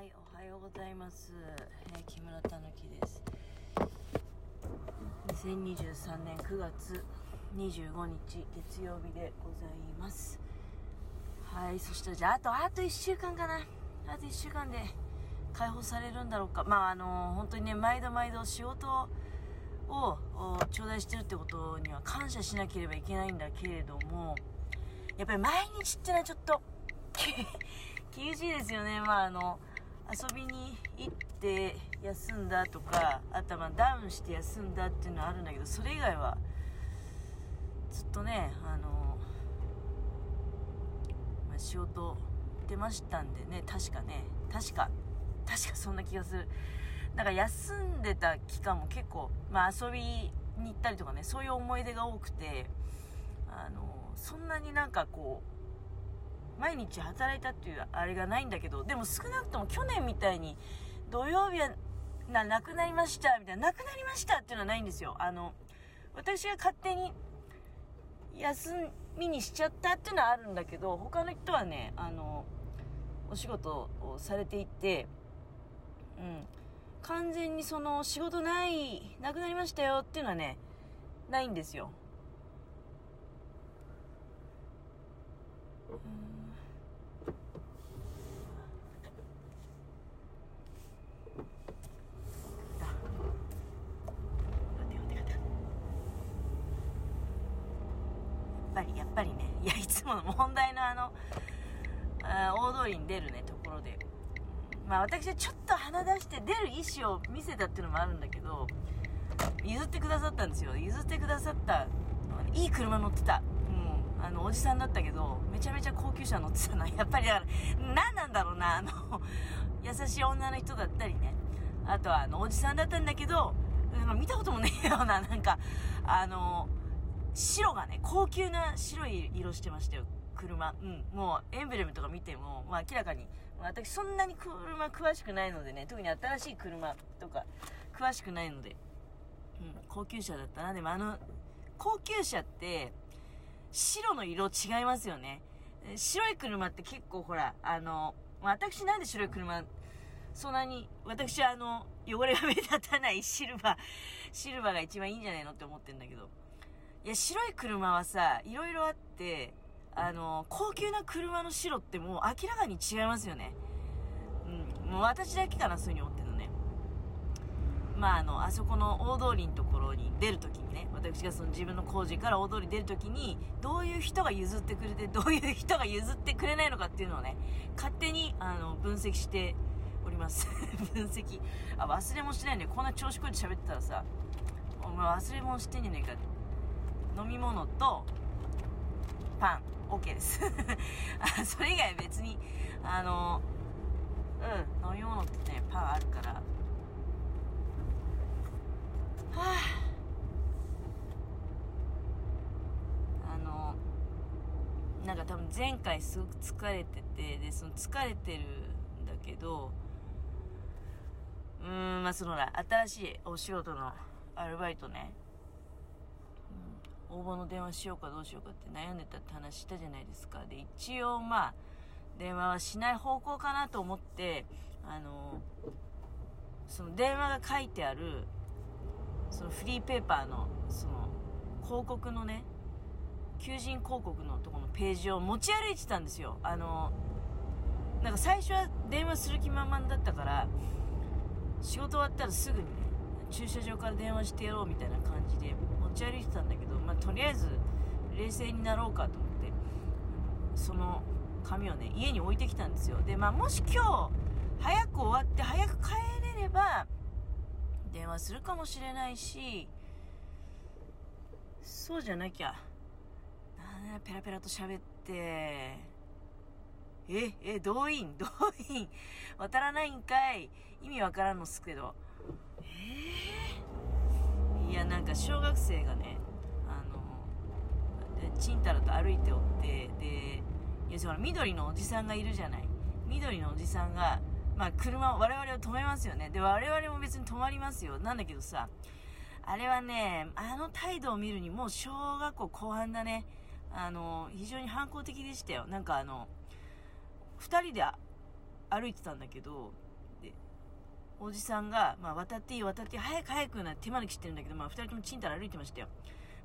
はい、おはようございます。えー木村たぬきです。2023年9月25日月曜日でございます。はい、そしてじゃあ、あと、あと1週間かな。あと1週間で解放されるんだろうか。まあ、あの本当にね、毎度毎度仕事を頂戴してるってことには感謝しなければいけないんだけれども、やっぱり毎日ってのはちょっと、厳しいですよね。まあ、あの、遊びに行って休んだとか、あとダウンして休んだっていうのはあるんだけど、それ以外は、ずっとね、あの、まあ、仕事行ってましたんでね、確かね、確か、確かそんな気がする。なんか休んでた期間も結構、まあ遊びに行ったりとかね、そういう思い出が多くて、あの、そんなになんかこう、毎日働いたっていうあれがないんだけど、でも少なくとも去年みたいに土曜日はな、なくなりましたみたいな、なくなりましたっていうのはないんですよ。あの、私が勝手に休みにしちゃったっていうのはあるんだけど、他の人はね、あの、お仕事をされていて、うん、完全にその仕事ない、なくなりましたよっていうのはね、ないんですよ。うんやっぱりやっぱりね いやいつもの問題のあのあ大通りに出るねところで。まあ私はちょっと鼻出して出る意思を見せたっていうのもあるんだけど譲ってくださったんですよ。譲ってくださったいい車乗ってた。うあのおじさんだったけどめちゃめちゃ高級車乗ってたなやっぱりだから何なんだろうなあの優しい女の人だったりね。あとはあのおじさんだったんだけど見たこともねえようななんかあの白がね高級な白い色してましたよ。車。うん。もうエンブレムとか見ても、まあ、明らかに。私そんなに車詳しくないのでね特に新しい車とか詳しくないので、うん、高級車だったな。でもあの高級車って白の色違いますよね。白い車って結構ほらあの私なんで白い車そんなに私はあの汚れが目立たないシルバーシルバーが一番いいんじゃないのって思ってんだけど。いや白い車はさいろいろあってあの高級な車の白ってもう明らかに違いますよね。うんもう私だけかなそういうふうに思ってるのね。まああのあそこの大通りのところに出るときにね私がその自分の工事から大通り出るときにどういう人が譲ってくれてどういう人が譲ってくれないのかっていうのをね勝手にあの分析しております。分析。あ忘れもしないねこんな調子こいて喋ってたらさお前忘れ物してんじゃねえかって。飲み物とパン。OK です。それ以外別にあのうん飲み物ってねパンあるから。はああのなんか多分前回すごく疲れててでその疲れてるんだけどうーんまあそのら新しいお仕事のアルバイトね。応募の電話しようかどうしようかって悩んでたって話したじゃないですか。で、一応まあ、電話はしない方向かなと思って、あの、その電話が書いてある、そのフリーペーパーの、その、広告のね、求人広告のところのページを持ち歩いてたんですよ。あの、なんか最初は電話する気満々だったから、仕事終わったらすぐにね、駐車場から電話してやろうみたいな感じで持ち歩いてたんだけど、まあ、とりあえず冷静になろうかと思ってその紙をね家に置いてきたんですよ。でまあもし今日早く終わって早く帰れれば電話するかもしれないしそうじゃなきゃペラペラと喋ってええ動員動員渡らないんかい？意味わからんのっすけど。ええー？いやなんか小学生がねちんたらと歩いておってでいやその緑のおじさんがいるじゃない。緑のおじさんがまあ車を我々を止めますよね。で我々も別に止まりますよ。なんだけどさあれはねあの態度を見るにもう小学校後半だね。あの非常に反抗的でしたよ。なんかあの2人で歩いてたんだけどおじさんが、まあ、渡っていい渡っていい早く早くな手招きしてるんだけど、まあ、二人ともちんたら歩いてましたよ。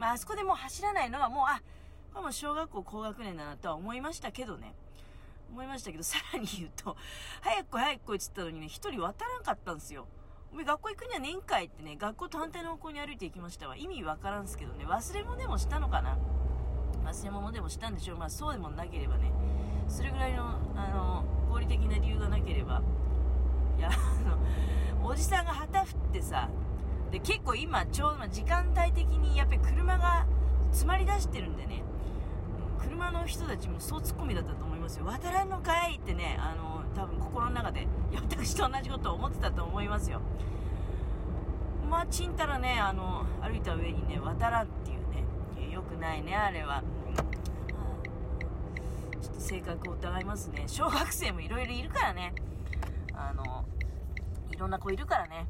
まあ、あそこでもう走らないのはもう、あ、これも小学校高学年だなとは思いましたけどね。思いましたけど、さらに言うと、早く早く来いって言ったのにね、一人渡らんかったんですよ。お前学校行くには年会ってね、学校と反対の方向に歩いていきましたわ。意味わからんすけどね、忘れ物でもしたのかな忘れ物でもしたんでしょう。まあそうでもなければね、それぐらいの、あの、合理的な理由がなければ、いや、あの、おじさんが旗振ってさ、で、結構今、ちょうど時間帯的にやっぱり車が詰まり出してるんでね、車の人たちもそうツッコミだったと思いますよ。渡らんのかいってね、あの、多分心の中で、私と同じことを思ってたと思いますよ。まあ、ちんたらね、あの、歩いた上にね、渡らんっていうね、よくないね、あれは。ちょっと性格を疑いますね。小学生もいろいろいるからね。あの、いろんな子いるからね。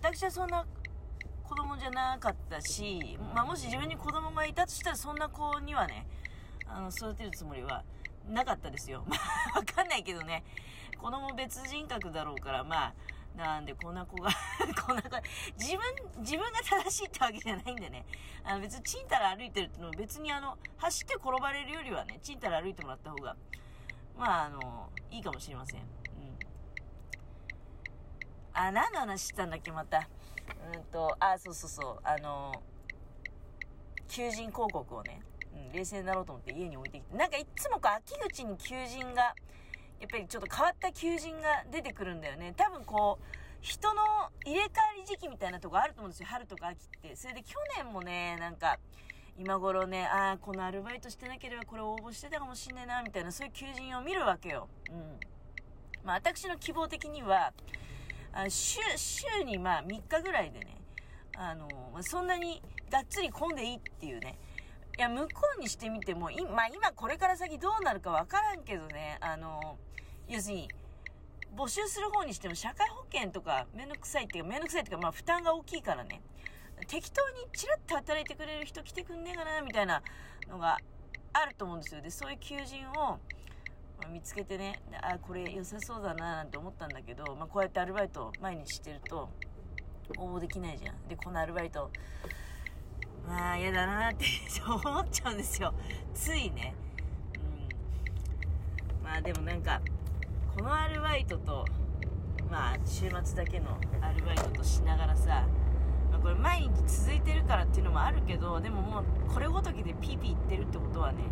私はそんな子供じゃなかったし、まあ、もし自分に子供がいたとしたらそんな子にはね、あの、育てるつもりはなかったですよ。まあ、わかんないけどね。子供別人格だろうから、まあ、なんでこんな子が こんな子、自分、自分が正しいってわけじゃないんでね。あの別にちんたら歩いてるっての別にあの、走って転ばれるよりはね、ちんたら歩いてもらった方が、まああの、いいかもしれません。あ、何の話したんだっけ、また。うんと、あ、そうそうそう、あの、求人広告をね、うん、冷静になろうと思って家に置いてきて、なんかいつもこう秋口に求人が、やっぱりちょっと変わった求人が出てくるんだよね。多分こう、人の入れ替わり時期みたいなとこあると思うんですよ。春とか秋って。それで去年もね、なんか、今頃ね、ああ、このアルバイトしてなければこれ応募してたかもしんないな、みたいな、そういう求人を見るわけよ。うん。まあ私の希望的には、あ週、週にまあ3日ぐらいでね、あの、そんなにがっつり混んでいいっていうね。いや、向こうにしてみても、今、まあ、今これから先どうなるかわからんけどね、あの、要するに、募集する方にしても社会保険とかめんどくさいっていうか、めんどくさいっていうか、まあ負担が大きいからね。適当にチラッと働いてくれる人来てくんねえかな、みたいなのがあると思うんですよ。で、そういう求人を、見つけてね、あ、これ良さそうだななんて思ったんだけど、まあこうやってアルバイト毎日してると、応募できないじゃん。で、このアルバイト、まあ嫌だなって思っちゃうんですよ。ついね。うん。まあでもなんか、このアルバイトと、まあ、週末だけのアルバイトとしながらさ、ま、これ毎日続いてるからっていうのもあるけど、でももうこれごときでピーピー言ってるってことはね、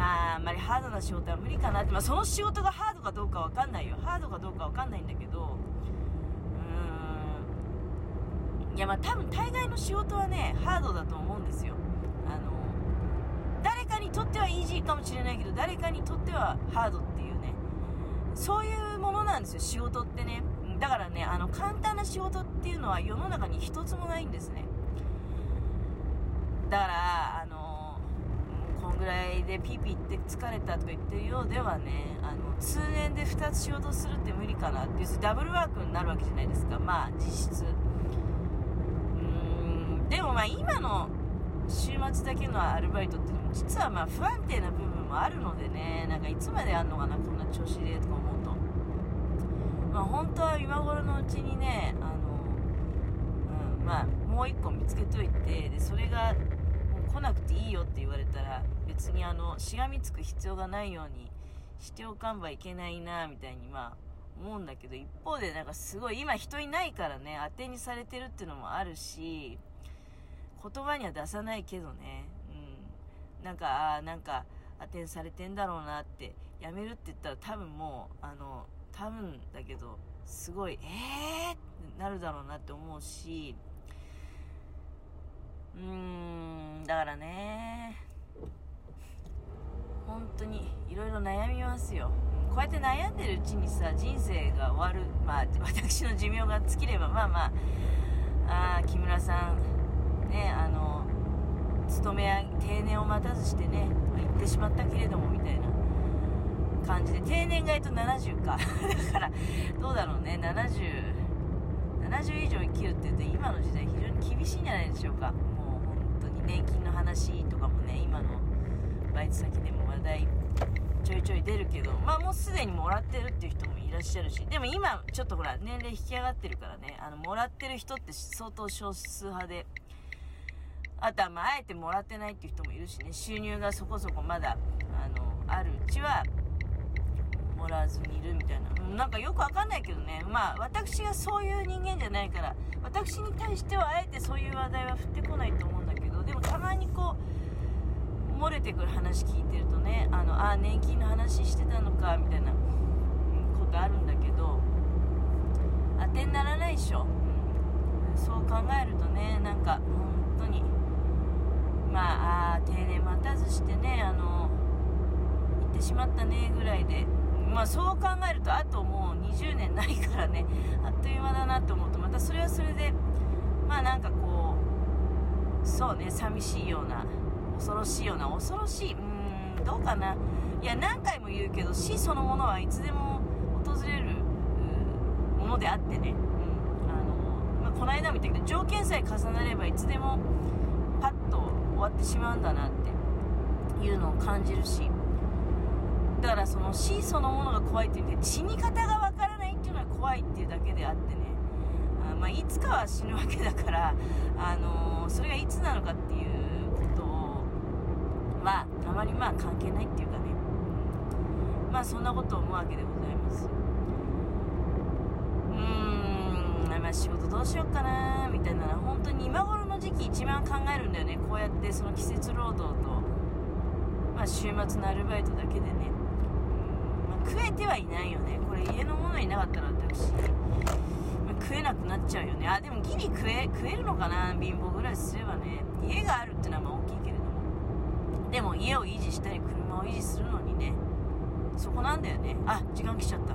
まあ、あんまりハードな仕事は無理かなって、まあ、その仕事がハードかどうかわかんないよ。ハードかどうかわかんないんだけど、うーん。いや、まあ多分大概の仕事はね、ハードだと思うんですよ。あの、誰かにとってはイージーかもしれないけど、誰かにとってはハードっていうね。そういうものなんですよ、仕事ってね。だからね、あの、簡単な仕事っていうのは世の中に一つもないんですね。だから、ぐらいでピーピーって疲れたとか言ってるようではね、あの、通年で2つ仕事するって無理かなっていう、ダブルワークになるわけじゃないですか。まあ、実質。うーん、でもまあ今の週末だけのアルバイトってのも実はまあ不安定な部分もあるのでね、なんかいつまでやんのかな、こんな調子でとか思うと。まあ本当は今頃のうちにね、あの、うん、まあもう一個見つけといて、で、それが来なくていいよって言われたら、別にあの、しがみつく必要がないようにしておかんばいけないな、みたいにまあ、思うんだけど、一方でなんかすごい今人いないからね、当てにされてるっていうのもあるし、言葉には出さないけどね、うん。なんか、ああ、なんか、当てにされてんだろうなって、やめるって言ったら多分もう、あの、多分だけど、すごい、えーってなるだろうなって思うし、うーん、だからね、本当にいろいろ悩みますよ。こうやって悩んでるうちにさ、人生が終わる、まあ、私の寿命が尽きれば、まあまあ、あ木村さん、ね、あの、勤め定年を待たずしてね、行ってしまったけれども、みたいな感じで、定年がえと70か。だから、どうだろうね、70、70以上生きるって言って、今の時代非常に厳しいんじゃないでしょうか。年金の話とかもね、今のバイト先でも話題ちょいちょい出るけど、まあもうすでにもらってるっていう人もいらっしゃるしでも今ちょっとほら年齢引き上がってるからねあのもらってる人って相当少数派であとはまああえてもらってないっていう人もいるしね収入がそこそこまだあのあるうちはもらわずにいるみたいな。なんかよくわかんないけどね。まあ私がそういう人間じゃないから私に対してはあえてそういう話題は振ってこないと思うんだけどでもたまにこう漏れてくる話聞いてるとねあのあ年金の話してたのかみたいなことあるんだけど当てにならないでしょ、そう考えるとねなんか本当にまああ定年待たずしてねあの行ってしまったねぐらいでまあそう考えるとあともう20年ないからねあっという間だなと思うとまたそれはそれでまあなんかこうそうね寂しいような恐ろしいような恐ろしい。うーんどうかな。いや何回も言うけど死そのものはいつでも訪れるものであってね、うん。あのまあ、この間も言ったけど条件さえ重なればいつでもパッと終わってしまうんだなっていうのを感じるし。だからその死そのものが怖いっていうんで死に方がわからないっていうのは怖いっていうだけであってねあ、いつかは死ぬわけだから、あのーそれがいつなのかっていうことはあまりまあ関係ないっていうかね。まあそんなことを思うわけでございます。うーんまあ仕事どうしようかなみたいなのは本当に今頃の時期一番考えるんだよね。こうやってその季節労働と、まあ、週末のアルバイトだけでね。まあ、食えてはいないよね。これ家のものいなかったら私、食えなくなっちゃうよね。あでもギリ食え食えるのかな？貧乏暮らしすればね。家があるってのはまあ大きいけれども。でも家を維持したり車を維持するのにね。そこなんだよね。あ時間来ちゃった。